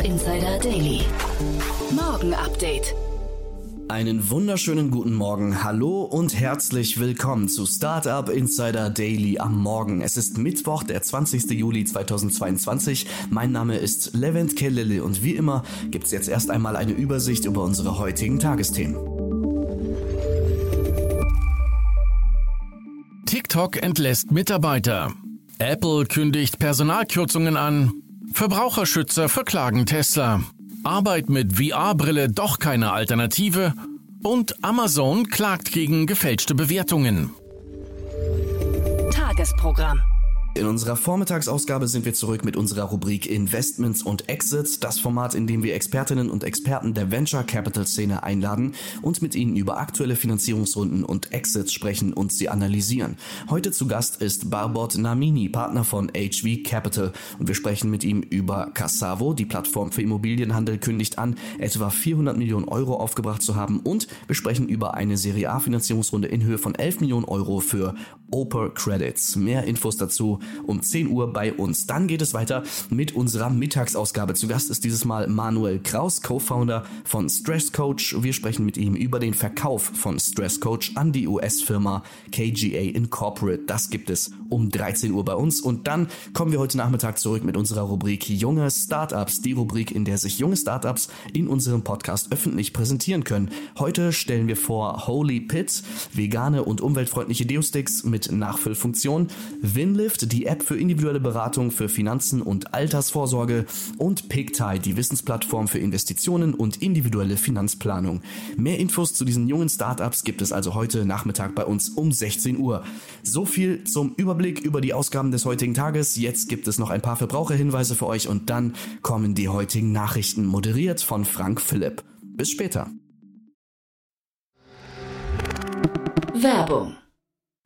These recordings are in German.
Startup Insider Daily. Morgen Update. Einen wunderschönen guten Morgen, hallo und herzlich willkommen zu Startup Insider Daily am Morgen. Es ist Mittwoch, der 20. Juli 2022. Mein Name ist Levent Kellele und wie immer gibt es jetzt erst einmal eine Übersicht über unsere heutigen Tagesthemen. TikTok entlässt Mitarbeiter. Apple kündigt Personalkürzungen an. Verbraucherschützer verklagen Tesla. Arbeit mit VR-Brille doch keine Alternative und Amazon klagt gegen gefälschte Bewertungen. Tagesprogramm. In unserer Vormittagsausgabe sind wir zurück mit unserer Rubrik Investments und Exits, das Format, in dem wir Expertinnen und Experten der Venture Capital Szene einladen und mit ihnen über aktuelle Finanzierungsrunden und Exits sprechen und sie analysieren. Heute zu Gast ist Barbot Namini, Partner von HV Capital und wir sprechen mit ihm über Cassavo, die Plattform für Immobilienhandel kündigt an, etwa 400 Millionen Euro aufgebracht zu haben und wir sprechen über eine Serie A Finanzierungsrunde in Höhe von 11 Millionen Euro für Oper Credits. Mehr Infos dazu um 10 Uhr bei uns. Dann geht es weiter mit unserer Mittagsausgabe. Zu Gast ist dieses Mal Manuel Kraus, Co-Founder von Stress Coach. Wir sprechen mit ihm über den Verkauf von Stress Coach an die US-Firma KGA Incorporate. Das gibt es um 13 Uhr bei uns. Und dann kommen wir heute Nachmittag zurück mit unserer Rubrik Junge Startups. Die Rubrik, in der sich junge Startups in unserem Podcast öffentlich präsentieren können. Heute stellen wir vor Holy Pit, vegane und umweltfreundliche Deosticks mit Nachfüllfunktion, Winlift, die App für individuelle Beratung für Finanzen und Altersvorsorge und PickTie, die Wissensplattform für Investitionen und individuelle Finanzplanung. Mehr Infos zu diesen jungen Startups gibt es also heute Nachmittag bei uns um 16 Uhr. So viel zum Überblick über die Ausgaben des heutigen Tages. Jetzt gibt es noch ein paar Verbraucherhinweise für euch und dann kommen die heutigen Nachrichten moderiert von Frank Philipp. Bis später. Werbung.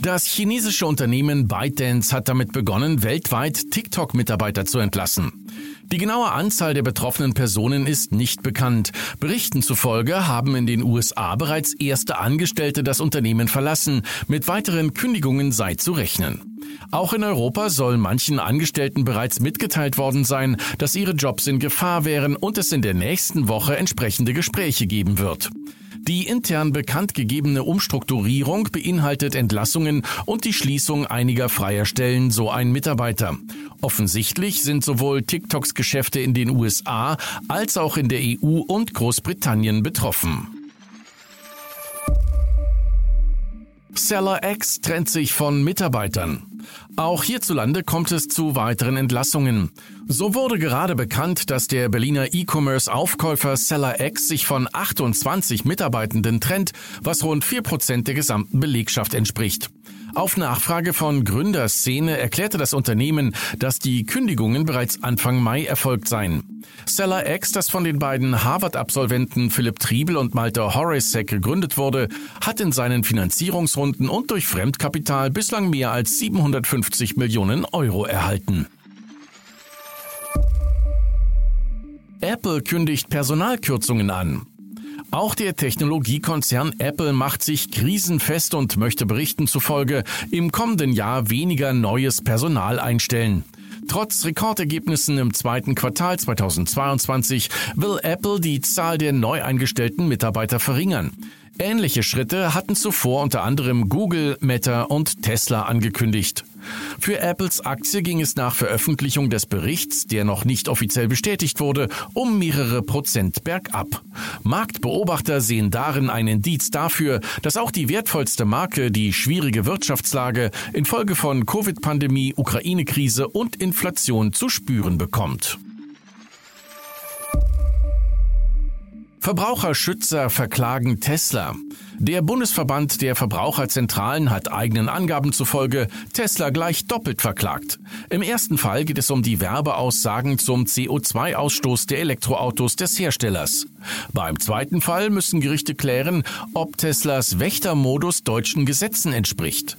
Das chinesische Unternehmen ByteDance hat damit begonnen, weltweit TikTok-Mitarbeiter zu entlassen. Die genaue Anzahl der betroffenen Personen ist nicht bekannt. Berichten zufolge haben in den USA bereits erste Angestellte das Unternehmen verlassen. Mit weiteren Kündigungen sei zu rechnen. Auch in Europa soll manchen Angestellten bereits mitgeteilt worden sein, dass ihre Jobs in Gefahr wären und es in der nächsten Woche entsprechende Gespräche geben wird. Die intern bekannt gegebene Umstrukturierung beinhaltet Entlassungen und die Schließung einiger freier Stellen, so ein Mitarbeiter. Offensichtlich sind sowohl TikToks Geschäfte in den USA als auch in der EU und Großbritannien betroffen. Seller X trennt sich von Mitarbeitern. Auch hierzulande kommt es zu weiteren Entlassungen. So wurde gerade bekannt, dass der Berliner E-Commerce-Aufkäufer Seller X sich von 28 Mitarbeitenden trennt, was rund 4% der gesamten Belegschaft entspricht. Auf Nachfrage von Gründerszene erklärte das Unternehmen, dass die Kündigungen bereits Anfang Mai erfolgt seien. Seller X, das von den beiden Harvard-Absolventen Philipp Triebel und Malte Horacek gegründet wurde, hat in seinen Finanzierungsrunden und durch Fremdkapital bislang mehr als 750 Millionen Euro erhalten. Apple kündigt Personalkürzungen an. Auch der Technologiekonzern Apple macht sich krisenfest und möchte Berichten zufolge im kommenden Jahr weniger neues Personal einstellen. Trotz Rekordergebnissen im zweiten Quartal 2022 will Apple die Zahl der neu eingestellten Mitarbeiter verringern. Ähnliche Schritte hatten zuvor unter anderem Google, Meta und Tesla angekündigt. Für Apples Aktie ging es nach Veröffentlichung des Berichts, der noch nicht offiziell bestätigt wurde, um mehrere Prozent bergab. Marktbeobachter sehen darin ein Indiz dafür, dass auch die wertvollste Marke die schwierige Wirtschaftslage infolge von Covid-Pandemie, Ukraine-Krise und Inflation zu spüren bekommt. Verbraucherschützer verklagen Tesla. Der Bundesverband der Verbraucherzentralen hat eigenen Angaben zufolge Tesla gleich doppelt verklagt. Im ersten Fall geht es um die Werbeaussagen zum CO2-Ausstoß der Elektroautos des Herstellers. Beim zweiten Fall müssen Gerichte klären, ob Teslas Wächtermodus deutschen Gesetzen entspricht.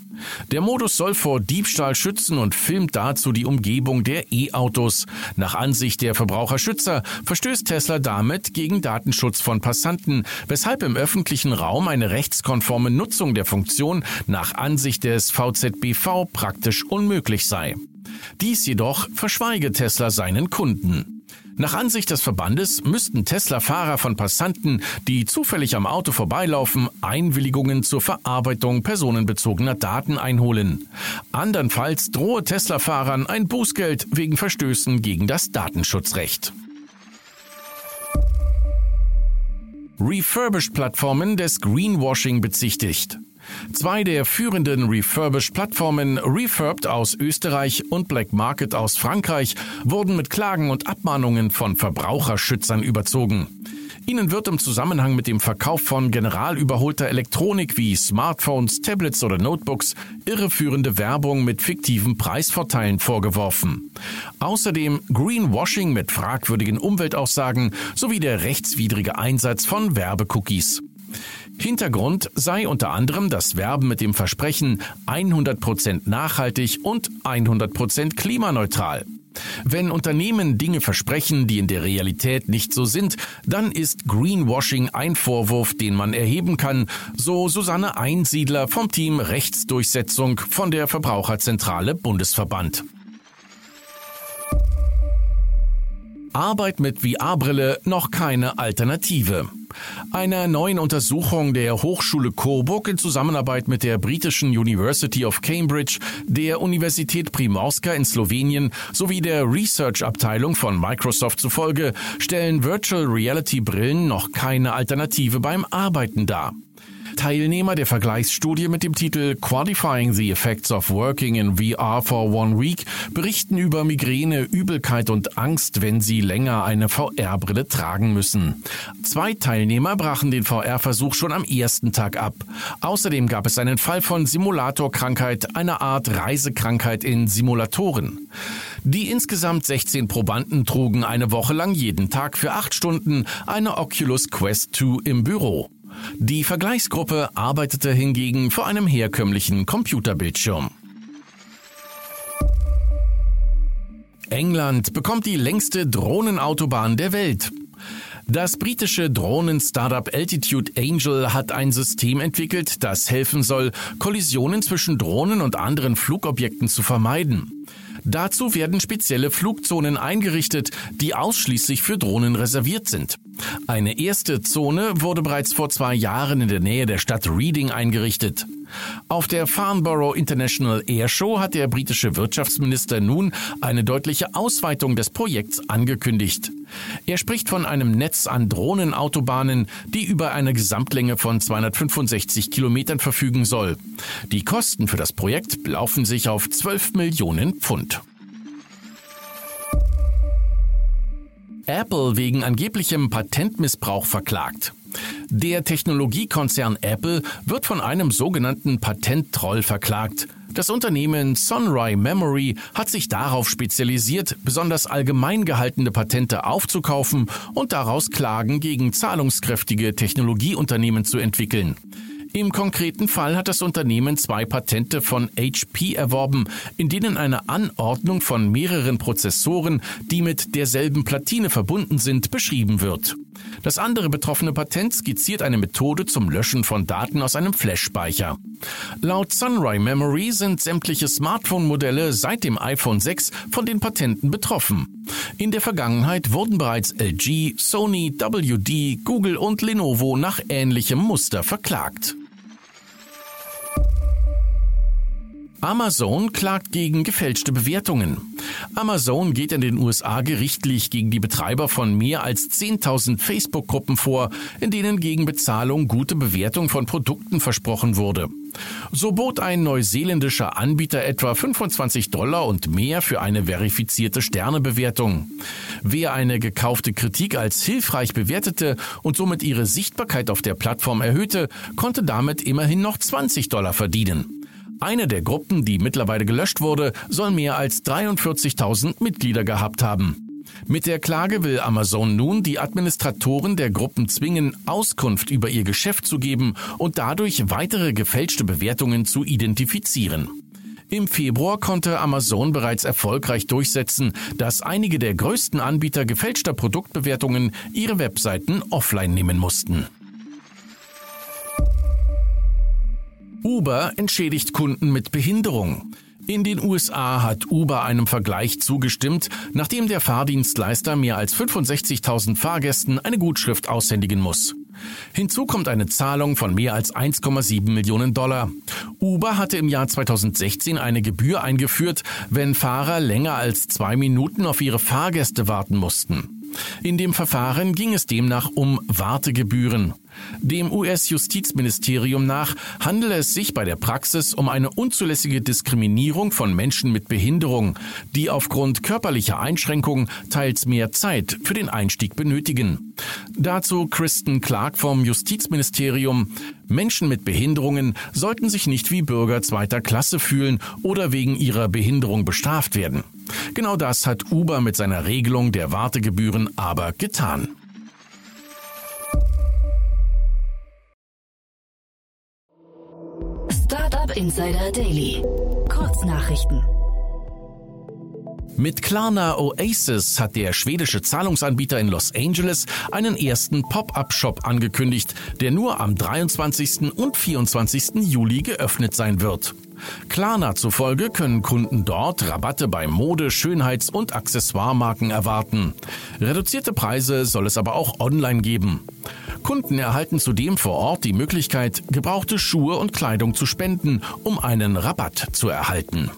Der Modus soll vor Diebstahl schützen und filmt dazu die Umgebung der E-Autos. Nach Ansicht der Verbraucherschützer verstößt Tesla damit gegen Datenschutz von Passanten, weshalb im öffentlichen Raum eine rechtskonforme Nutzung der Funktion nach Ansicht des VZBV praktisch unmöglich sei. Dies jedoch verschweige Tesla seinen Kunden. Nach Ansicht des Verbandes müssten Tesla-Fahrer von Passanten, die zufällig am Auto vorbeilaufen, Einwilligungen zur Verarbeitung personenbezogener Daten einholen. Andernfalls drohe Tesla-Fahrern ein Bußgeld wegen Verstößen gegen das Datenschutzrecht. Refurbished-Plattformen des Greenwashing bezichtigt. Zwei der führenden Refurbished-Plattformen Refurbed aus Österreich und Black Market aus Frankreich wurden mit Klagen und Abmahnungen von Verbraucherschützern überzogen. Ihnen wird im Zusammenhang mit dem Verkauf von generalüberholter Elektronik wie Smartphones, Tablets oder Notebooks irreführende Werbung mit fiktiven Preisvorteilen vorgeworfen. Außerdem Greenwashing mit fragwürdigen Umweltaussagen sowie der rechtswidrige Einsatz von Werbecookies. Hintergrund sei unter anderem das Werben mit dem Versprechen 100% nachhaltig und 100% klimaneutral. Wenn Unternehmen Dinge versprechen, die in der Realität nicht so sind, dann ist Greenwashing ein Vorwurf, den man erheben kann, so Susanne Einsiedler vom Team Rechtsdurchsetzung von der Verbraucherzentrale Bundesverband. Arbeit mit VR-Brille noch keine Alternative. Einer neuen Untersuchung der Hochschule Coburg in Zusammenarbeit mit der britischen University of Cambridge, der Universität Primorska in Slowenien sowie der Research-Abteilung von Microsoft zufolge stellen Virtual Reality Brillen noch keine Alternative beim Arbeiten dar. Teilnehmer der Vergleichsstudie mit dem Titel Qualifying the Effects of Working in VR for One Week berichten über Migräne, Übelkeit und Angst, wenn sie länger eine VR-Brille tragen müssen. Zwei Teilnehmer brachen den VR-Versuch schon am ersten Tag ab. Außerdem gab es einen Fall von Simulatorkrankheit, einer Art Reisekrankheit in Simulatoren. Die insgesamt 16 Probanden trugen eine Woche lang jeden Tag für acht Stunden eine Oculus Quest 2 im Büro. Die Vergleichsgruppe arbeitete hingegen vor einem herkömmlichen Computerbildschirm. England bekommt die längste Drohnenautobahn der Welt. Das britische Drohnen-Startup Altitude Angel hat ein System entwickelt, das helfen soll, Kollisionen zwischen Drohnen und anderen Flugobjekten zu vermeiden. Dazu werden spezielle Flugzonen eingerichtet, die ausschließlich für Drohnen reserviert sind. Eine erste Zone wurde bereits vor zwei Jahren in der Nähe der Stadt Reading eingerichtet. Auf der Farnborough International Air Show hat der britische Wirtschaftsminister nun eine deutliche Ausweitung des Projekts angekündigt. Er spricht von einem Netz an Drohnenautobahnen, die über eine Gesamtlänge von 265 Kilometern verfügen soll. Die Kosten für das Projekt belaufen sich auf 12 Millionen Pfund. Apple wegen angeblichem Patentmissbrauch verklagt. Der Technologiekonzern Apple wird von einem sogenannten Patenttroll verklagt. Das Unternehmen Sunrise Memory hat sich darauf spezialisiert, besonders allgemein gehaltene Patente aufzukaufen und daraus Klagen gegen zahlungskräftige Technologieunternehmen zu entwickeln. Im konkreten Fall hat das Unternehmen zwei Patente von HP erworben, in denen eine Anordnung von mehreren Prozessoren, die mit derselben Platine verbunden sind, beschrieben wird. Das andere betroffene Patent skizziert eine Methode zum Löschen von Daten aus einem Flash-Speicher. Laut Sunrise Memory sind sämtliche Smartphone-Modelle seit dem iPhone 6 von den Patenten betroffen. In der Vergangenheit wurden bereits LG, Sony, WD, Google und Lenovo nach ähnlichem Muster verklagt. Amazon klagt gegen gefälschte Bewertungen. Amazon geht in den USA gerichtlich gegen die Betreiber von mehr als 10.000 Facebook-Gruppen vor, in denen gegen Bezahlung gute Bewertung von Produkten versprochen wurde. So bot ein neuseeländischer Anbieter etwa 25 Dollar und mehr für eine verifizierte Sternebewertung. Wer eine gekaufte Kritik als hilfreich bewertete und somit ihre Sichtbarkeit auf der Plattform erhöhte, konnte damit immerhin noch 20 Dollar verdienen. Eine der Gruppen, die mittlerweile gelöscht wurde, soll mehr als 43.000 Mitglieder gehabt haben. Mit der Klage will Amazon nun die Administratoren der Gruppen zwingen, Auskunft über ihr Geschäft zu geben und dadurch weitere gefälschte Bewertungen zu identifizieren. Im Februar konnte Amazon bereits erfolgreich durchsetzen, dass einige der größten Anbieter gefälschter Produktbewertungen ihre Webseiten offline nehmen mussten. Uber entschädigt Kunden mit Behinderung. In den USA hat Uber einem Vergleich zugestimmt, nachdem der Fahrdienstleister mehr als 65.000 Fahrgästen eine Gutschrift aushändigen muss. Hinzu kommt eine Zahlung von mehr als 1,7 Millionen Dollar. Uber hatte im Jahr 2016 eine Gebühr eingeführt, wenn Fahrer länger als zwei Minuten auf ihre Fahrgäste warten mussten. In dem Verfahren ging es demnach um Wartegebühren. Dem US-Justizministerium nach handele es sich bei der Praxis um eine unzulässige Diskriminierung von Menschen mit Behinderung, die aufgrund körperlicher Einschränkungen teils mehr Zeit für den Einstieg benötigen. Dazu Kristen Clark vom Justizministerium. Menschen mit Behinderungen sollten sich nicht wie Bürger zweiter Klasse fühlen oder wegen ihrer Behinderung bestraft werden. Genau das hat Uber mit seiner Regelung der Wartegebühren aber getan. Insider Daily. Kurznachrichten. Mit Klarna Oasis hat der schwedische Zahlungsanbieter in Los Angeles einen ersten Pop-up-Shop angekündigt, der nur am 23. und 24. Juli geöffnet sein wird. Klarna zufolge können Kunden dort Rabatte bei Mode, Schönheits- und Accessoiremarken erwarten. Reduzierte Preise soll es aber auch online geben. Kunden erhalten zudem vor Ort die Möglichkeit, gebrauchte Schuhe und Kleidung zu spenden, um einen Rabatt zu erhalten.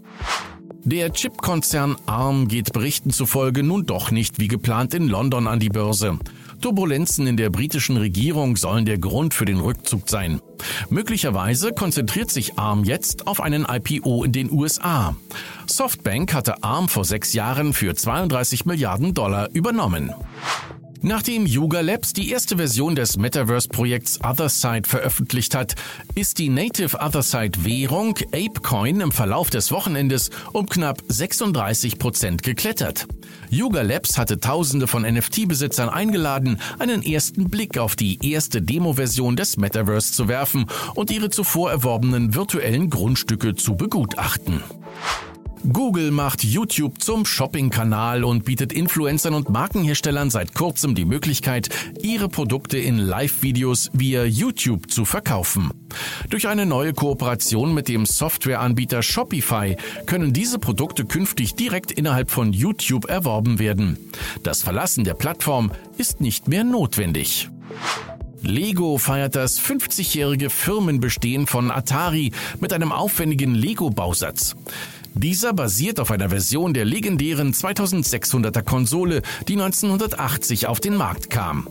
Der Chipkonzern ARM geht Berichten zufolge nun doch nicht wie geplant in London an die Börse. Turbulenzen in der britischen Regierung sollen der Grund für den Rückzug sein. Möglicherweise konzentriert sich ARM jetzt auf einen IPO in den USA. Softbank hatte ARM vor sechs Jahren für 32 Milliarden Dollar übernommen. Nachdem Yuga Labs die erste Version des Metaverse-Projekts Otherside veröffentlicht hat, ist die Native Otherside Währung ApeCoin im Verlauf des Wochenendes um knapp 36 Prozent geklettert. Yuga Labs hatte Tausende von NFT-Besitzern eingeladen, einen ersten Blick auf die erste Demo-Version des Metaverse zu werfen und ihre zuvor erworbenen virtuellen Grundstücke zu begutachten. Google macht YouTube zum Shopping-Kanal und bietet Influencern und Markenherstellern seit kurzem die Möglichkeit, ihre Produkte in Live-Videos via YouTube zu verkaufen. Durch eine neue Kooperation mit dem Softwareanbieter Shopify können diese Produkte künftig direkt innerhalb von YouTube erworben werden. Das Verlassen der Plattform ist nicht mehr notwendig. Lego feiert das 50-jährige Firmenbestehen von Atari mit einem aufwendigen Lego-Bausatz. Dieser basiert auf einer Version der legendären 2600er Konsole, die 1980 auf den Markt kam.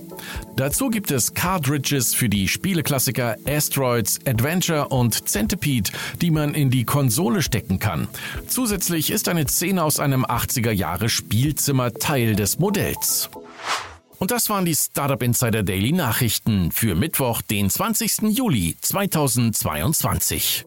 Dazu gibt es Cartridges für die Spieleklassiker Asteroids, Adventure und Centipede, die man in die Konsole stecken kann. Zusätzlich ist eine Szene aus einem 80er Jahre Spielzimmer Teil des Modells. Und das waren die Startup Insider Daily Nachrichten für Mittwoch, den 20. Juli 2022.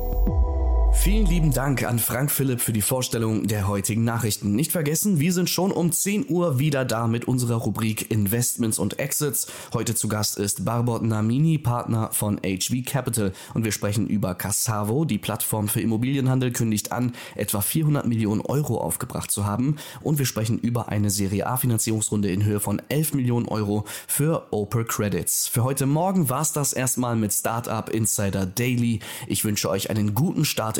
Vielen lieben Dank an Frank Philipp für die Vorstellung der heutigen Nachrichten. Nicht vergessen, wir sind schon um 10 Uhr wieder da mit unserer Rubrik Investments und Exits. Heute zu Gast ist Barbot Namini, Partner von HV Capital und wir sprechen über Cassavo. Die Plattform für Immobilienhandel kündigt an, etwa 400 Millionen Euro aufgebracht zu haben und wir sprechen über eine Serie A Finanzierungsrunde in Höhe von 11 Millionen Euro für Opel Credits. Für heute Morgen war es das erstmal mit Startup Insider Daily. Ich wünsche euch einen guten Start